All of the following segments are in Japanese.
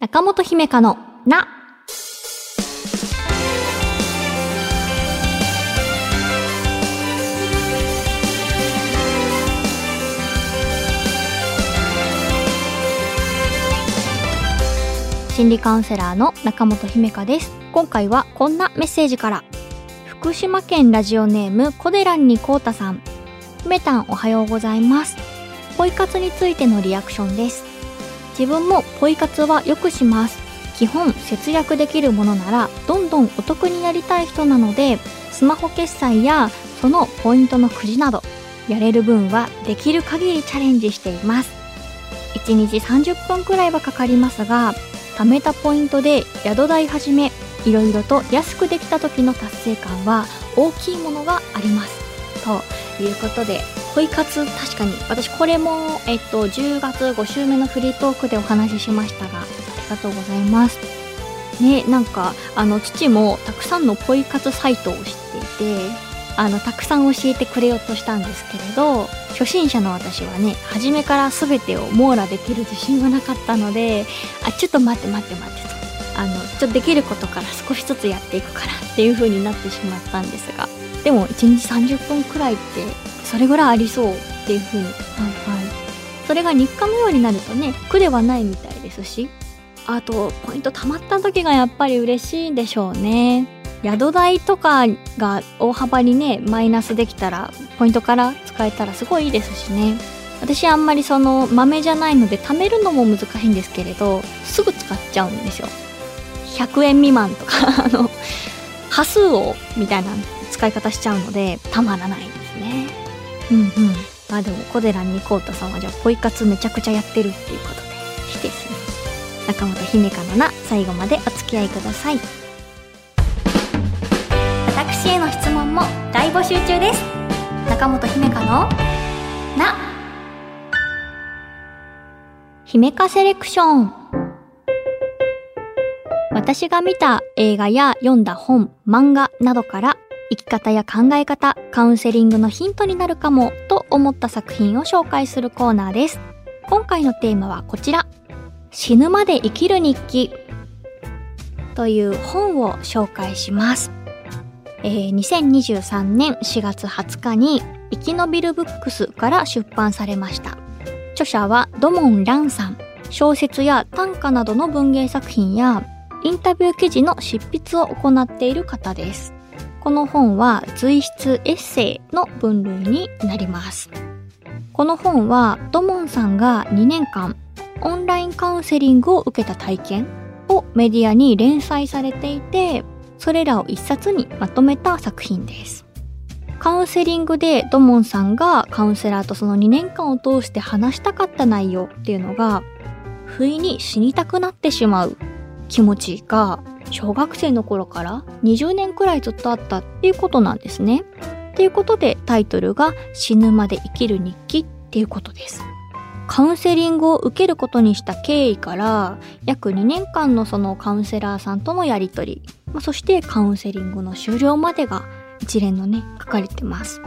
中本姫香のな。心理カウンセラーの中本姫香です。今回はこんなメッセージから。福島県ラジオネームコデランにコータさん。姫たんおはようございます。ポイ活についてのリアクションです。自分もポイ活はよくします。基本節約できるものならどんどんお得になりたい人なので、スマホ決済やそのポイントのくじなど、やれる分はできる限りチャレンジしています。1日30分くらいはかかりますが、貯めたポイントで宿代はじめ、いろいろと安くできた時の達成感は大きいものがあります。ということで、ポイ活確かに私これも、えっと、10月5週目のフリートークでお話ししましたが、ありがとうございます。ね、なんか、あの、父もたくさんのポイ活サイトを知っていて、あの、たくさん教えてくれようとしたんですけれど、初心者の私はね、初めから全てを網羅できる自信はなかったので、あ、ちょっと待って待って待ってと。あの、ちょっとできることから少しずつやっていくからっていう風になってしまったんですが、でも1日30分くらいって、それぐらいありそうっていう風に。はいはい。それが日課のようになるとね、苦ではないみたいですし、あと、ポイント貯まった時がやっぱり嬉しいんでしょうね。宿代とかが大幅にね、マイナスできたら、ポイントから使えたらすごいいいですしね。私あんまりその豆じゃないので貯めるのも難しいんですけれど、すぐ使っちゃうんですよ。100円未満とか、あの、端数をみたいな使い方しちゃうので、たまらないですね。うんうん。まあでも、コデランニコータさんはじゃあ、ポイ活めちゃくちゃやってるっていうことで、いいですね。中本姫香のな、最後までお付き合いください。私への質問も大募集中です。中本姫香のな。姫香セレクション。私が見た映画や読んだ本、漫画などから生き方や考え方、カウンセリングのヒントになるかもと思った作品を紹介するコーナーです。今回のテーマはこちら。死ぬまで生きる日記という本を紹介します。えー2023年4月20日に生き延びるブックスから出版されました。著者はドモン・ランさん。小説や短歌などの文芸作品やインタビュー記事の執筆を行っている方です。この本は随筆エッセイの分類になります。この本はドモンさんが2年間オンラインカウンセリングを受けた体験をメディアに連載されていて、それらを一冊にまとめた作品です。カウンセリングでドモンさんがカウンセラーとその2年間を通して話したかった内容っていうのが、不意に死にたくなってしまう気持ちが小学生の頃から20年くらいずっとあったっていうことなんですね。っていうことでタイトルが死ぬまで生きる日記っていうことです。カウンセリングを受けることにした経緯から約2年間のそのカウンセラーさんとのやりとり、まあそしてカウンセリングの終了までが一連のね書かれてます。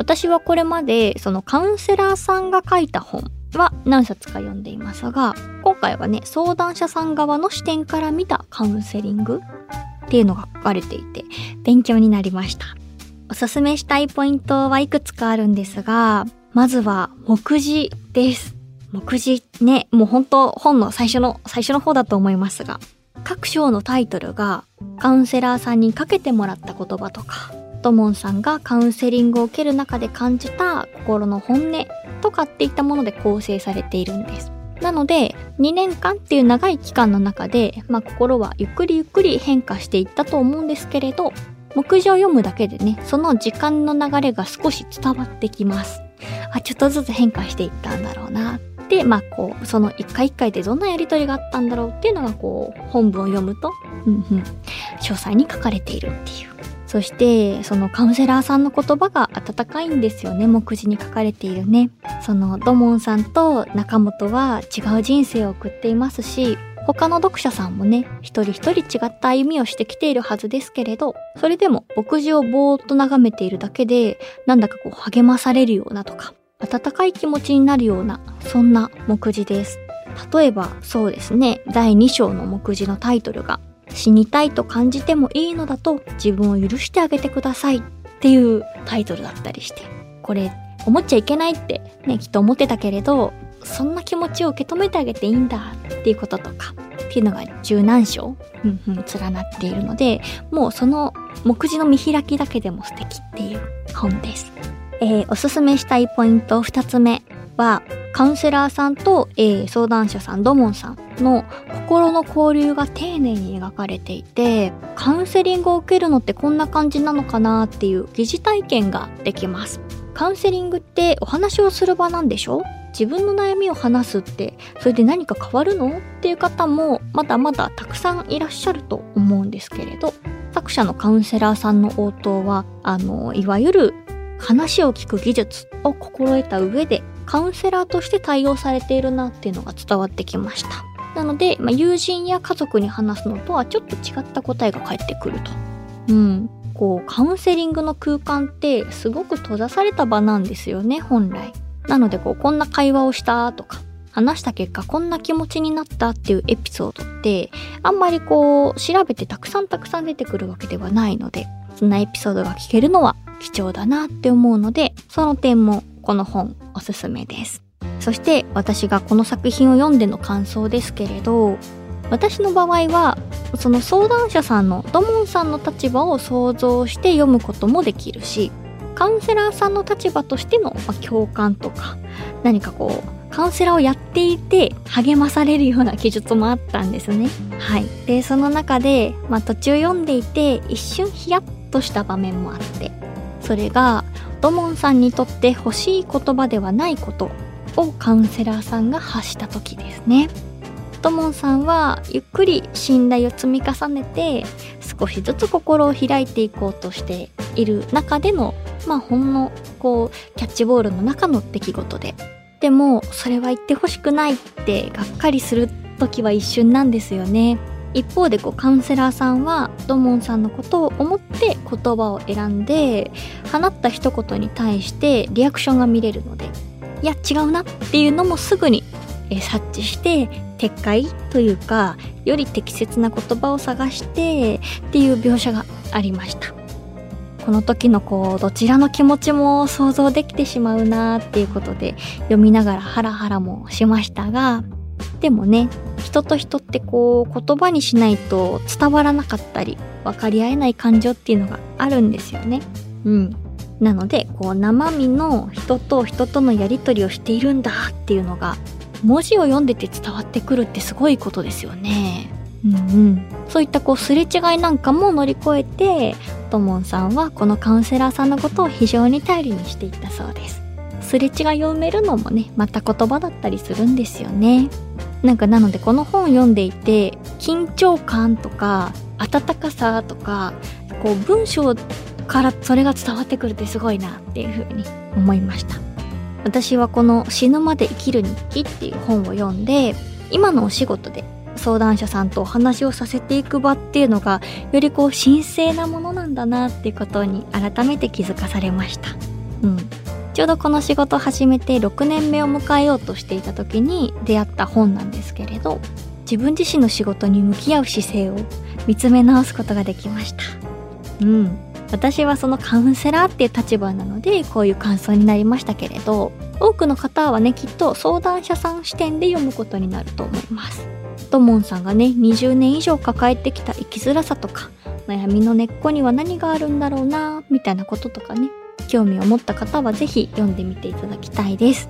私はこれまでそのカウンセラーさんが書いた本は何冊か読んでいますが、今回はね、相談者さん側の視点から見たカウンセリングっていうのが書かれていて、勉強になりました。おすすめしたいポイントはいくつかあるんですが、まずは目次です。目次ね、もう本当本の最初の、最初の方だと思いますが、各章のタイトルがカウンセラーさんにかけてもらった言葉とか、トモンさんがカウンセリングを受ける中で感じた心の本音とかっていったもので構成されているんです。なので、2年間っていう長い期間の中で、まあ心はゆっくりゆっくり変化していったと思うんですけれど、目次を読むだけでね、その時間の流れが少し伝わってきます。あ、ちょっとずつ変化していったんだろうな。で、まあこう、その一回一回でどんなやりとりがあったんだろうっていうのがこう、本文を読むと、うんうん、詳細に書かれているっていう。そして、そのカウンセラーさんの言葉が温かいんですよね、目次に書かれているね。その、ドモンさんと中本は違う人生を送っていますし、他の読者さんもね、一人一人違った歩みをしてきているはずですけれど、それでも目次をぼーっと眺めているだけで、なんだかこう励まされるようなとか、温かい気持ちになるような、そんな目次です。例えばそうですね、第2章の目次のタイトルが死にたいと感じてもいいのだと自分を許してあげてくださいっていうタイトルだったりして、これ思っちゃいけないってね、きっと思ってたけれど、そんな気持ちを受け止めてあげていいんだっていうこととか、っていうのが十何章、うんうん、連なっているので、もうその目次の見開きだけでも素敵っていう本です。えー、おすすめしたいポイント2つ目は、カウンセラーさんと、えー、相談者さん、ドモンさんの心の交流が丁寧に描かれていて、カウンセリングを受けるのってこんな感じなのかなっていう疑似体験ができます。カウンセリングってお話をする場なんでしょ？自分の悩みを話すって。それで何か変わるの？っていう方もまだまだたくさんいらっしゃると思うんですけれど。作者のカウンセラーさんの応答はあのいわゆる話を聞く技術を心得た上でカウンセラーとして対応されているなっていうのが伝わってきました。なので、まあ、友人や家族に話すのとはちょっと違った答えが返ってくると。うん。こう、カウンセリングの空間ってすごく閉ざされた場なんですよね、本来。なので、こう、こんな会話をしたとか、話した結果こんな気持ちになったっていうエピソードって、あんまりこう、調べてたくさんたくさん出てくるわけではないので、そんなエピソードが聞けるのは貴重だなって思うので、その点もこの本おすすめです。そして私がこの作品を読んでの感想ですけれど、私の場合はその相談者さんの土門さんの立場を想像して読むこともできるしカウンセラーさんの立場としての、ま共感とか何かこうカウンセラーをやっていて励まされるような記述もあったんですね。はい。で、その中で、まあ途中読んでいて一瞬ヒヤッとした場面もあって、それがドモンさんにとって欲しい言葉ではないことをカウンセラーさんが発した時ですね。ドモンさんはゆっくり信頼を積み重ねて少しずつ心を開いていこうとしている中でのまあほんのこうキャッチボールの中の出来事ででもそれは言ってほしくないってがっかりする時は一瞬なんですよね一方でこうカウンセラーさんはドモンさんのことを思って言葉を選んで放った一言に対してリアクションが見れるのでいや違うなっていうのもすぐに察知して撤回というかより適切な言葉を探してっていう描写がありました。この時のこうどちらの気持ちも想像できてしまうなっていうことで読みながらハラハラもしましたがでもね人と人ってこう言葉にしないと伝わらなかったり分かり合えない感情っていうのがあるんですよね。うん。なのでこう生身の人と人とのやり取りをしているんだっていうのが文字を読んでて伝わってくるってすごいことですよね。うんうん、そういったこうすれ違いなんかも乗り越えてともんさんはこのカウンセラーさんのことを非常に頼りにしていったそうです。すれ違いを読めるのもねまた言葉だったりするんですよね。なんかなのでこの本を読んでいて緊張感とか温かさとかこう文章からそれが伝わってくるってすごいなっていうふうに思いました私はこの「死ぬまで生きる日記」っていう本を読んで今のお仕事で相談者さんとお話をさせていく場っていうのがよりこう神聖なものなんだなっていうことに改めて気づかされました。うん、ちょうどこの仕事を始めて6年目を迎えようとしていた時に出会った本なんですけれど自分自身の仕事に向き合う姿勢を見つめ直すことができました。うん。私はそのカウンセラーっていう立場なのでこういう感想になりましたけれど多くの方はねきっと相談者さん視点で読むことになると思います。トモンさんがね20年以上抱えてきた生きづらさとか悩みの根っこには何があるんだろうなみたいなこととかね興味を持った方は是非読んでみていただきたいです。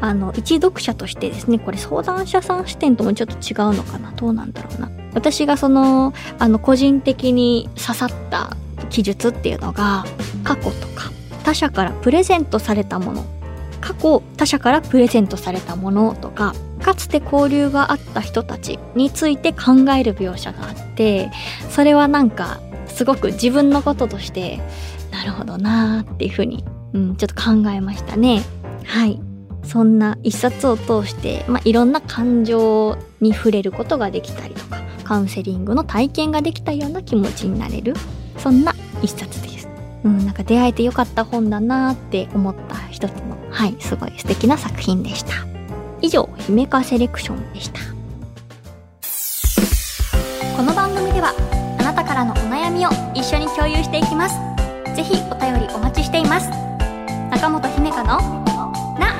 あの、一読者としてですね、これ相談者さん視点ともちょっと違うのかな？どうなんだろうな？私がその、あの、個人的に刺さった記述っていうのが、過去とか、他者からプレゼントされたもの、過去他者からプレゼントされたものとか、かつて交流があった人たちについて考える描写があって、それはなんか、すごく自分のこととして、なるほどなーっていうふうに、うん、ちょっと考えましたね。はい。そんな一冊を通して、まあ、いろんな感情に触れることができたりとか、カウンセリングの体験ができたような気持ちになれる、そんな一冊です。うん、なんか出会えてよかった本だなって思った一つの、はい、すごい素敵な作品でした。以上姫かセレクションでしたこの番組ではあなたからのお悩みを一緒に共有していきますぜひお便りお待ちしています。中本姫香のな。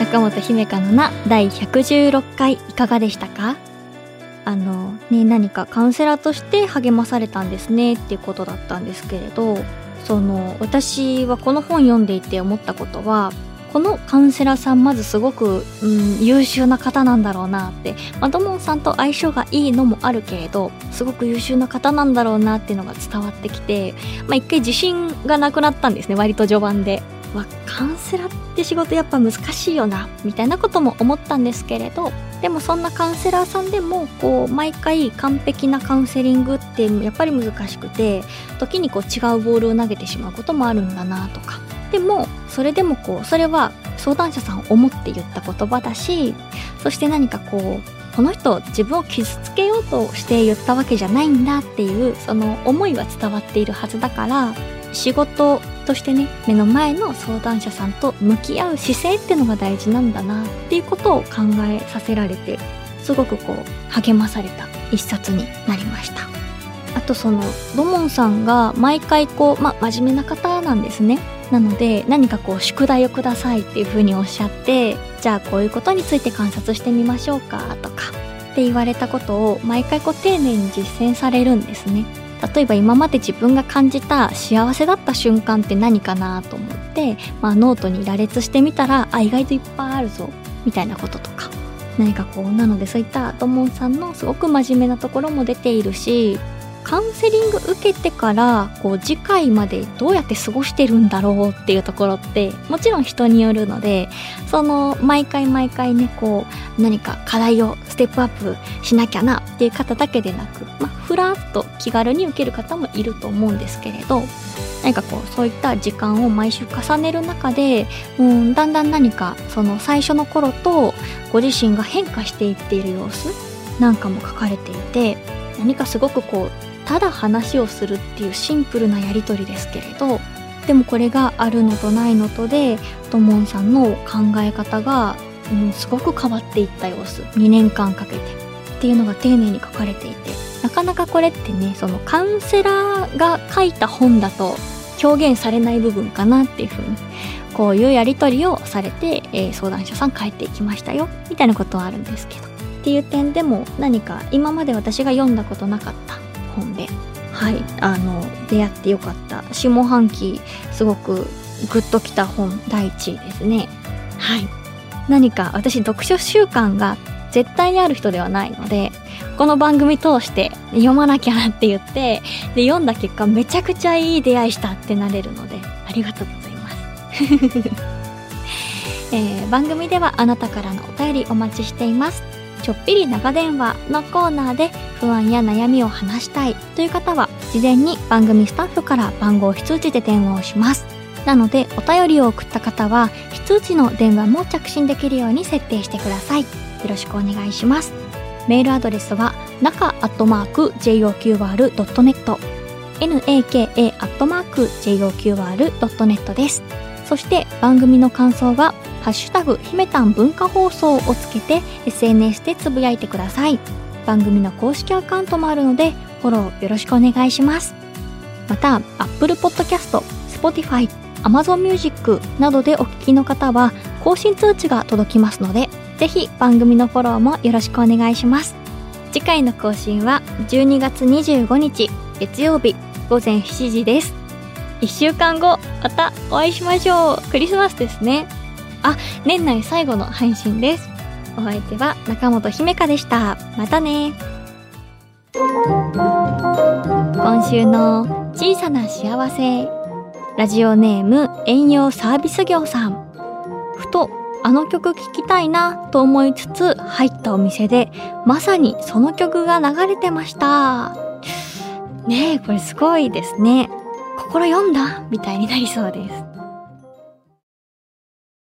中本姫香のな第116回いかがでしたか？あのね何かカウンセラーとして励まされたんですねっていうことだったんですけれどその私はこの本読んでいて思ったことはこのカウンセラーさんまずすごく、うん、優秀な方なんだろうなって、まあ、ドモンさんと相性がいいのもあるけれどすごく優秀な方なんだろうなっていうのが伝わってきて、まあ、一回自信がなくなったんですね割と序盤で。わカウンセラーって仕事やっぱ難しいよなみたいなことも思ったんですけれどでもそんなカウンセラーさんでもこう毎回完璧なカウンセリングってやっぱり難しくて時にこう違うボールを投げてしまうこともあるんだなとかでもそれでもこうそれは相談者さんを思って言った言葉だしそして何かこうこの人自分を傷つけようとして言ったわけじゃないんだっていうその思いは伝わっているはずだから仕事としてね目の前の相談者さんと向き合う姿勢っていうのが大事なんだなっていうことを考えさせられてすごくこう励まされた一冊になりました。とそのドモンさんが毎回こうま真面目な方なんですね。なので何かこう宿題をくださいっていうふうにおっしゃってじゃあこういうことについて観察してみましょうかとかって言われたことを毎回こう丁寧に実践されるんですね。例えば今まで自分が感じた幸せだった瞬間って何かなと思って、まあ、ノートに羅列してみたらあ意外といっぱいあるぞみたいなこととか。何かこうなのでそういったともんさんのすごく真面目なところも出ているしカウンセリング受けてからこう次回までどうやって過ごしてるんだろうっていうところってもちろん人によるのでその毎回毎回ねこう何か課題をステップアップしなきゃなっていう方だけでなく、まあ、ふらっと気軽に受ける方もいると思うんですけれど何かこうそういった時間を毎週重ねる中でうんだんだん何かその最初の頃とご自身が変化していっている様子なんかも書かれていて何かすごくこうただ話をするっていうシンプルなやり取りですけれどでもこれがあるのとないのとでともんさんの考え方が、うん、すごく変わっていった様子。2年間かけてっていうのが丁寧に書かれていて。なかなかこれってねそのカウンセラーが書いた本だと表現されない部分かなっていうふうにこういうやり取りをされて、えー、相談者さん帰っていきましたよみたいなことはあるんですけど。っていう点でも何か今まで私が読んだことなかった本で、はい、あの、出会ってよかった。下半期、すごくグッときた本第1位ですね。はい。何か私読書習慣が絶対にある人ではないので、この番組通して読まなきゃなって言って、で、読んだ結果めちゃくちゃいい出会いしたってなれるので、ありがとうございます。えー、番組ではあなたからのお便りお待ちしています。ちょっぴり長電話のコーナーで不安や悩みを話したいという方は事前に番組スタッフから番号非通知で電話をします。なのでお便りを送った方は非通知の電話も着信できるように設定してください。よろしくお願いします。メールアドレスは中アットマーク JOQR.net naka アットマーク JOQR.net です。そして番組の感想はハッシュタグひめたん文化放送をつけて SNS でつぶやいてください。番組の公式アカウントもあるのでフォローよろしくお願いします。また、Apple Podcast、Spotify、Amazon Music などでお聞きの方は更新通知が届きますので、ぜひ番組のフォローもよろしくお願いします。次回の更新は12月25日月曜日午前7時です。1週間後、またお会いしましょう。クリスマスですね。あ、年内最後の配信です。お相手は中本姫香でした。またね。今週の小さな幸せ。ラジオネーム遠洋サービス業さん。ふとあの曲聴きたいなと思いつつ入ったお店でまさにその曲が流れてました。ねえ、これすごいですね。心読んだ？みたいになりそうです。